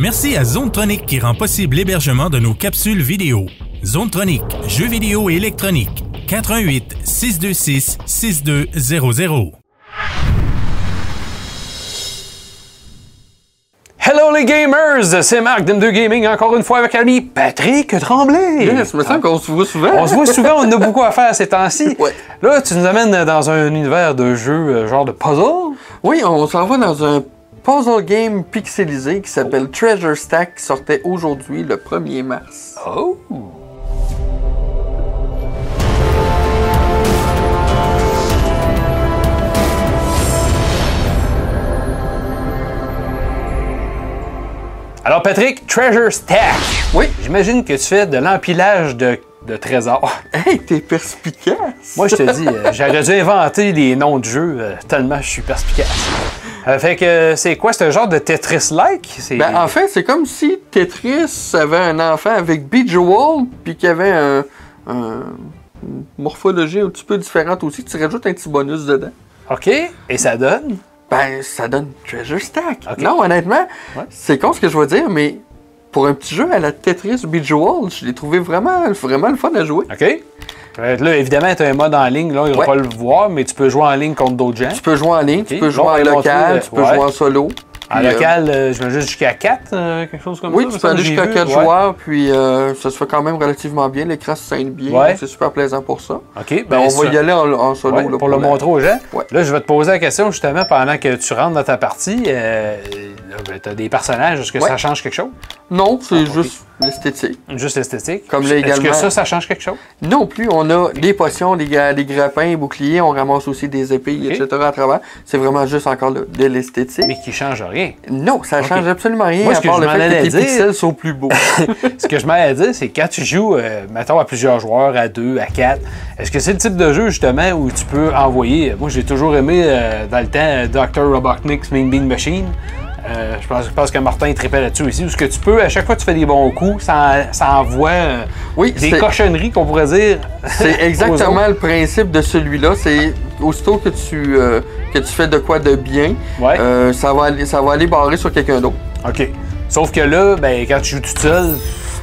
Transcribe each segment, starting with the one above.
Merci à Zonetronic qui rend possible l'hébergement de nos capsules vidéo. Zonetronic, jeux vidéo et électronique. 88 626 6200. Hello les gamers, c'est Marc d'M2 Gaming, encore une fois avec l'ami Patrick Tremblay. Yes, me semble qu'on se voit souvent. On se voit souvent, on a beaucoup à faire ces temps-ci. Ouais. Là, tu nous amènes dans un univers de jeux, euh, genre de puzzle. Oui, on s'en va dans un puzzle game pixelisé qui s'appelle Treasure Stack qui sortait aujourd'hui, le 1er mars. Oh! Alors Patrick, Treasure Stack. Oui. J'imagine que tu fais de l'empilage de, de trésors. Hey, t'es perspicace! Moi, je te dis, euh, j'aurais dû inventer les noms de jeux euh, tellement je suis perspicace. Euh, fait que euh, c'est quoi, c'est un genre de Tetris-like? Ben, en fait, c'est comme si Tetris avait un enfant avec Bejeweled, puis qu'il y avait un, un- une morphologie un petit peu différente aussi. Tu rajoutes un petit bonus dedans. OK, et ça donne? Ben, ça donne Treasure Stack. Non, honnêtement, Ouais. c'est con ce que je veux dire, mais pour un petit jeu à la Tetris Bejeweled, je l'ai trouvé vraiment, vraiment le fun à jouer. OK. Là, évidemment, tu as un mode en ligne, là, il ne va pas le voir, mais tu peux jouer en ligne contre d'autres gens. Tu peux jouer en ligne, tu peux jouer en va local, tu peux ouais. jouer en solo. En euh, local, euh, je me juste jusqu'à 4, quelque chose comme Oui, ça. tu me peux aller jusqu'à j'ai 4 vu, ouais. joueurs, puis euh, ça se fait quand même relativement bien. L'écran se scène bien, Ouais. c'est super plaisant pour ça. OK, Ben, ben, on ça- va y aller en, en solo. Ouais, là, pour le montrer aux gens. Là, je vais te poser la question justement pendant que tu rentres dans ta partie. Euh, tu as des personnages, est-ce que Ouais. ça change quelque chose? Non, c'est Ah, juste l'esthétique. Juste l'esthétique? Comme Est-ce légalement- que ça, ça change quelque chose? Non plus, on a les potions, les, gra- les grappins, les boucliers, on ramasse aussi des épées, etc. à travers. C'est vraiment juste encore de, de l'esthétique. Mais qui change rien. Non, ça Ok. change absolument rien Moi, ce à que part je le m'en fait que tes dire- pixels sont plus beaux. Ce que je m'allais à dire, c'est quand tu joues, euh, mettons, à plusieurs joueurs, à deux, à quatre, est-ce que c'est le type de jeu, justement, où tu peux envoyer... Moi, j'ai toujours aimé, euh, dans le temps, Dr. Robotnik's Mean Bean Machine. Euh, je, pense, je pense que Martin il trippait là-dessus aussi. Où ce que tu peux, à chaque fois que tu fais des bons coups, ça, ça envoie euh, Oui, des cochonneries, qu'on pourrait dire. C'est exactement le principe de celui-là. C'est aussitôt que tu, euh, que tu fais de quoi de bien, Ouais. ça, va aller, ça va aller barrer sur quelqu'un d'autre. OK. Sauf que là, ben, quand tu joues tout seul,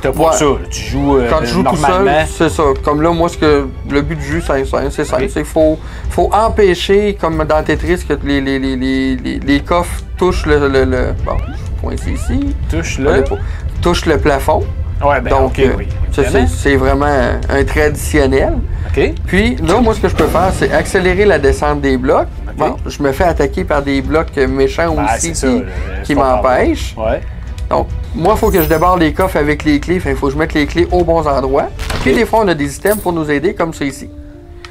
t'as pas Ouais. ça. Tu joues Quand tu joues tout seul, c'est ça. Comme là, moi, ce que le but du jeu, c'est simple. C'est simple. Ok. C'est faut, faut empêcher, comme dans Tetris, que les, les, les- les coffres touchent le. le, le bon, ici. touche pas- touchent le plafond. Ouais, ben, Donc, euh, oui. ça, c'est- vraiment un, traditionnel. Puis là, moi, ce que je peux faire, c'est accélérer la descente des blocs. Bon, je me fais attaquer par des blocs méchants Ben, aussi ça. qui, m'empêchent. Ouais. Donc, moi, il faut que je débarre les coffres avec les clés. Il faut que je mette les clés aux bons endroits. Puis des fois, on a des items pour nous aider, comme ça ici.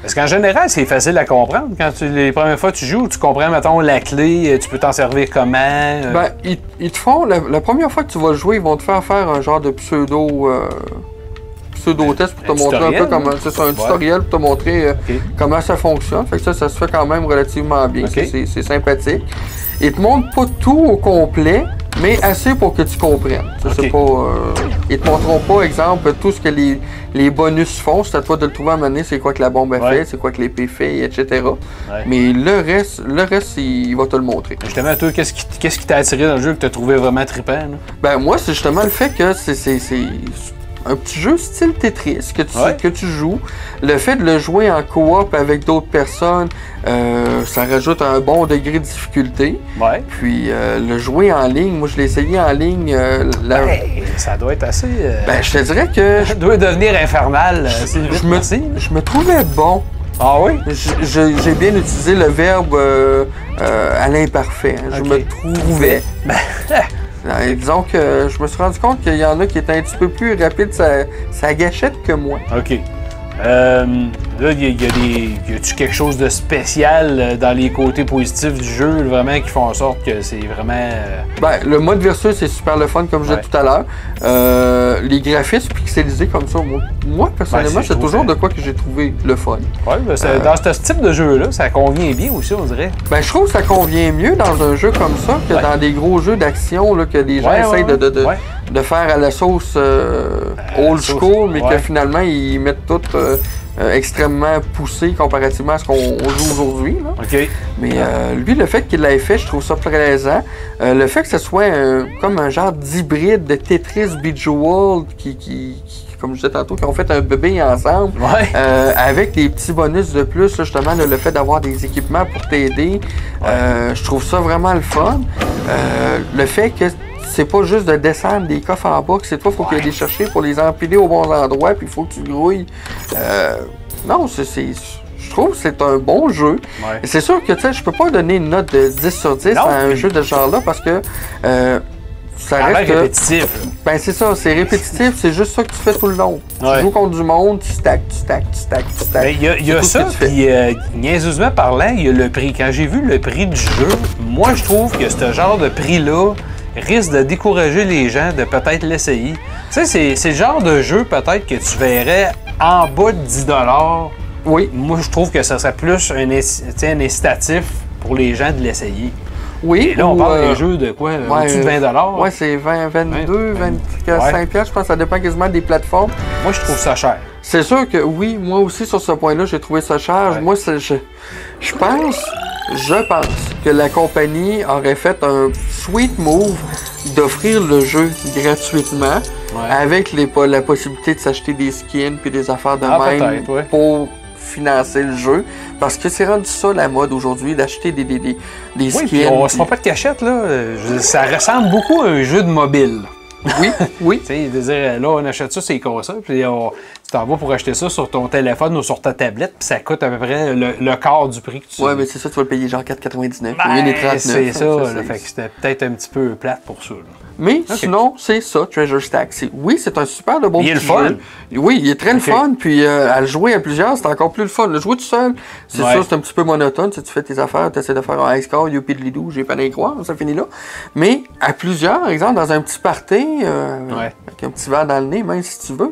Parce qu'en général, c'est facile à comprendre. Quand tu, les premières fois que tu joues, tu comprends, mettons, la clé, euh, tu peux t'en servir comment. euh, Ben, ils, ils te font, la, la première fois que tu vas jouer, ils vont te faire faire un genre de pseudo. euh, pseudo-test pour te montrer un peu comment. C'est un tutoriel pour te montrer euh, comment ça fonctionne. Fait que ça, ça se fait quand même relativement bien. C'est sympathique. Ils te montrent pas tout au complet, mais assez pour que tu comprennes. Ça, c'est Ok. pas, euh, ils te montreront pas, exemple, tout ce que les, les bonus font. C'est à toi de le trouver à donné, c'est quoi que la bombe a Ouais. fait, c'est quoi que l'épée fait, etc. Ouais. Mais le reste, le reste, il, va te le montrer. Justement, toi, qu'est-ce qui, qu'est-ce qui t'a attiré dans le jeu que t'as trouvé vraiment trippant? là? Ben moi, c'est justement le fait que c'est un petit jeu style Tetris que tu, Ouais. que tu joues. Le fait de le jouer en coop avec d'autres personnes, euh, ça rajoute un bon degré de difficulté. Ouais. Puis euh, le jouer en ligne, moi je l'ai essayé en ligne. euh, la- Hey, ça doit être assez. euh, Ben je te dirais que je, ça doit devenir infernal. euh, vite je me, je me trouvais bon. Ah oui? J'ai bien utilisé le verbe euh, euh, à l'imparfait. hein. Je me trouvais. Euh, disons que je me suis rendu compte qu'il y en a qui étaient un petit peu plus rapides sa, sa gâchette que moi. OK. Euh, là, il y, a- il y a des. Y a-tu quelque chose de spécial euh, dans les côtés positifs du jeu, vraiment, qui font en sorte que c'est vraiment. euh, Ben, le mode versus c'est super le fun comme je disais tout à l'heure. Euh, les graphismes pixelisés comme ça, moi, personnellement, Ben, c'est- toujours trouve, de quoi que j'ai trouvé le fun. Ouais, ben, Euh. dans ce type de jeu-là, ça convient bien aussi, on dirait. Ben, je trouve que ça convient mieux dans un jeu comme ça que Ouais. dans des gros jeux d'action là, que les gens Ouais, essayent de, de, de, de faire à la sauce euh, old school, mais ouais. que finalement ils mettent tout euh, euh, extrêmement poussé comparativement à ce qu'on joue aujourd'hui. là. OK. Mais euh, lui, le fait qu'il l'ait fait, je trouve ça plaisant. Euh, le fait que ce soit un- comme un genre d'hybride de Tetris Bejeweled qui, qui, qui, comme je disais tantôt, qui ont fait un bébé ensemble. Ouais. Avec des petits bonus de plus, là, justement, là, le fait d'avoir des équipements pour t'aider, je trouve ça vraiment le fun. Le fait que c'est pas juste de descendre des coffres en bas, que c'est toi, faut qu'il y ait des chercher pour les empiler au bon endroit, puis il faut que tu grouilles. Euh, non, c'est, je trouve que c'est un bon jeu. Ouais. C'est sûr que tu sais, je peux pas donner une note de 10 sur 10 Non, à un jeu de ce genre-là parce que euh, ça reste. que- répétitif. ben c'est ça, c'est répétitif, c'est juste ça que tu fais tout le long. Ouais. Tu joues contre du monde, tu stacks, tu stacks, tu stacks, tu stacks. Ben, il y a, y ça, puis euh, niaiseusement parlant, il y a le prix. Quand j'ai vu le prix du jeu, moi je trouve que ce genre de prix-là risque de décourager les gens de peut-être l'essayer. Tu sais, c'est- le genre de jeu peut-être que tu verrais en bas de 10 Oui, Moi, je trouve que ça serait plus un, un incitatif pour les gens de l'essayer. oui. Et là, on ou, parle euh, d'un jeu de quoi? ouais, Au-dessus de 20 euh, Ouais, c'est 20, 22, Ouais. 25 piastres, je pense que ça dépend quasiment des plateformes. Moi, je trouve ça cher. C'est sûr que oui, moi aussi sur ce point-là, j'ai trouvé ça cher. Ouais. Moi, c'est- je, je pense, je pense que la compagnie aurait fait un sweet move d'offrir le jeu gratuitement Ouais. avec les, la possibilité de s'acheter des skins puis des affaires de Ah, même ouais. pour financer le jeu. Parce que c'est rendu ça la mode aujourd'hui, d'acheter des, des, des, des Oui, skins. on se fera pas de cachette, là. Je- Ça ressemble beaucoup à un jeu de mobile. Oui, oui. Tu sais, de dire, là, on achète ça, c'est consoles, puis on- tu t'en vas pour acheter ça sur ton téléphone ou sur ta tablette, puis ça coûte à peu près le, le quart du prix que tu Ouais, mais c'est ça, tu vas le payer genre 4,99 au Ben, lieu des 39. c'est ça, hein, là, c'est- fait que c'était peut-être un petit peu plate pour ça. là. Mais sinon, c'est ça, Treasure Stack. Oui, c'est un super de bon Il est petit le fun. jeu. Oui, il est très le fun. Puis euh, à le jouer à plusieurs, c'est encore plus le fun. Le jouer tout seul, c'est Ouais. sûr, c'est un petit peu monotone. Tu, sais, tu fais tes affaires, tu essaies de faire un high score, youpi de lidou, j'ai pas d'y croire, ça finit là. Mais à plusieurs, par exemple, dans un petit party, euh, Ouais. avec un petit verre dans le nez, même si tu veux,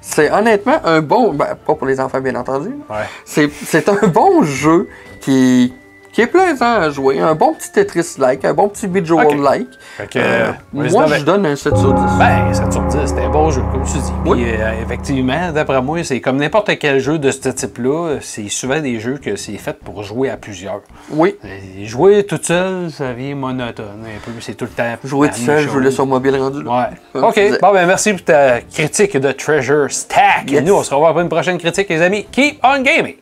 c'est honnêtement un bon. Ben, pas pour les enfants, bien entendu. Ouais. C'est c'est un bon jeu qui, qui est plaisant à jouer. Un bon petit Tetris-like, un bon petit que, Euh, euh, moi, je donne un 7 sur 10. Ben, 7 sur 10, c'était un bon jeu, comme tu dis. Oui. Puis, euh, effectivement, d'après moi, c'est comme n'importe quel jeu de ce type-là, c'est souvent des jeux que c'est fait pour jouer à plusieurs. Oui. Et Jouer tout seul, ça vient monotone un peu, c'est tout le temps. Jouer tout seul, jouer sur mobile rendu là. Ouais. OK. Bon, ben merci pour ta critique de Treasure Stack. Et nous, on se revoit pour une prochaine critique, les amis. Keep on gaming!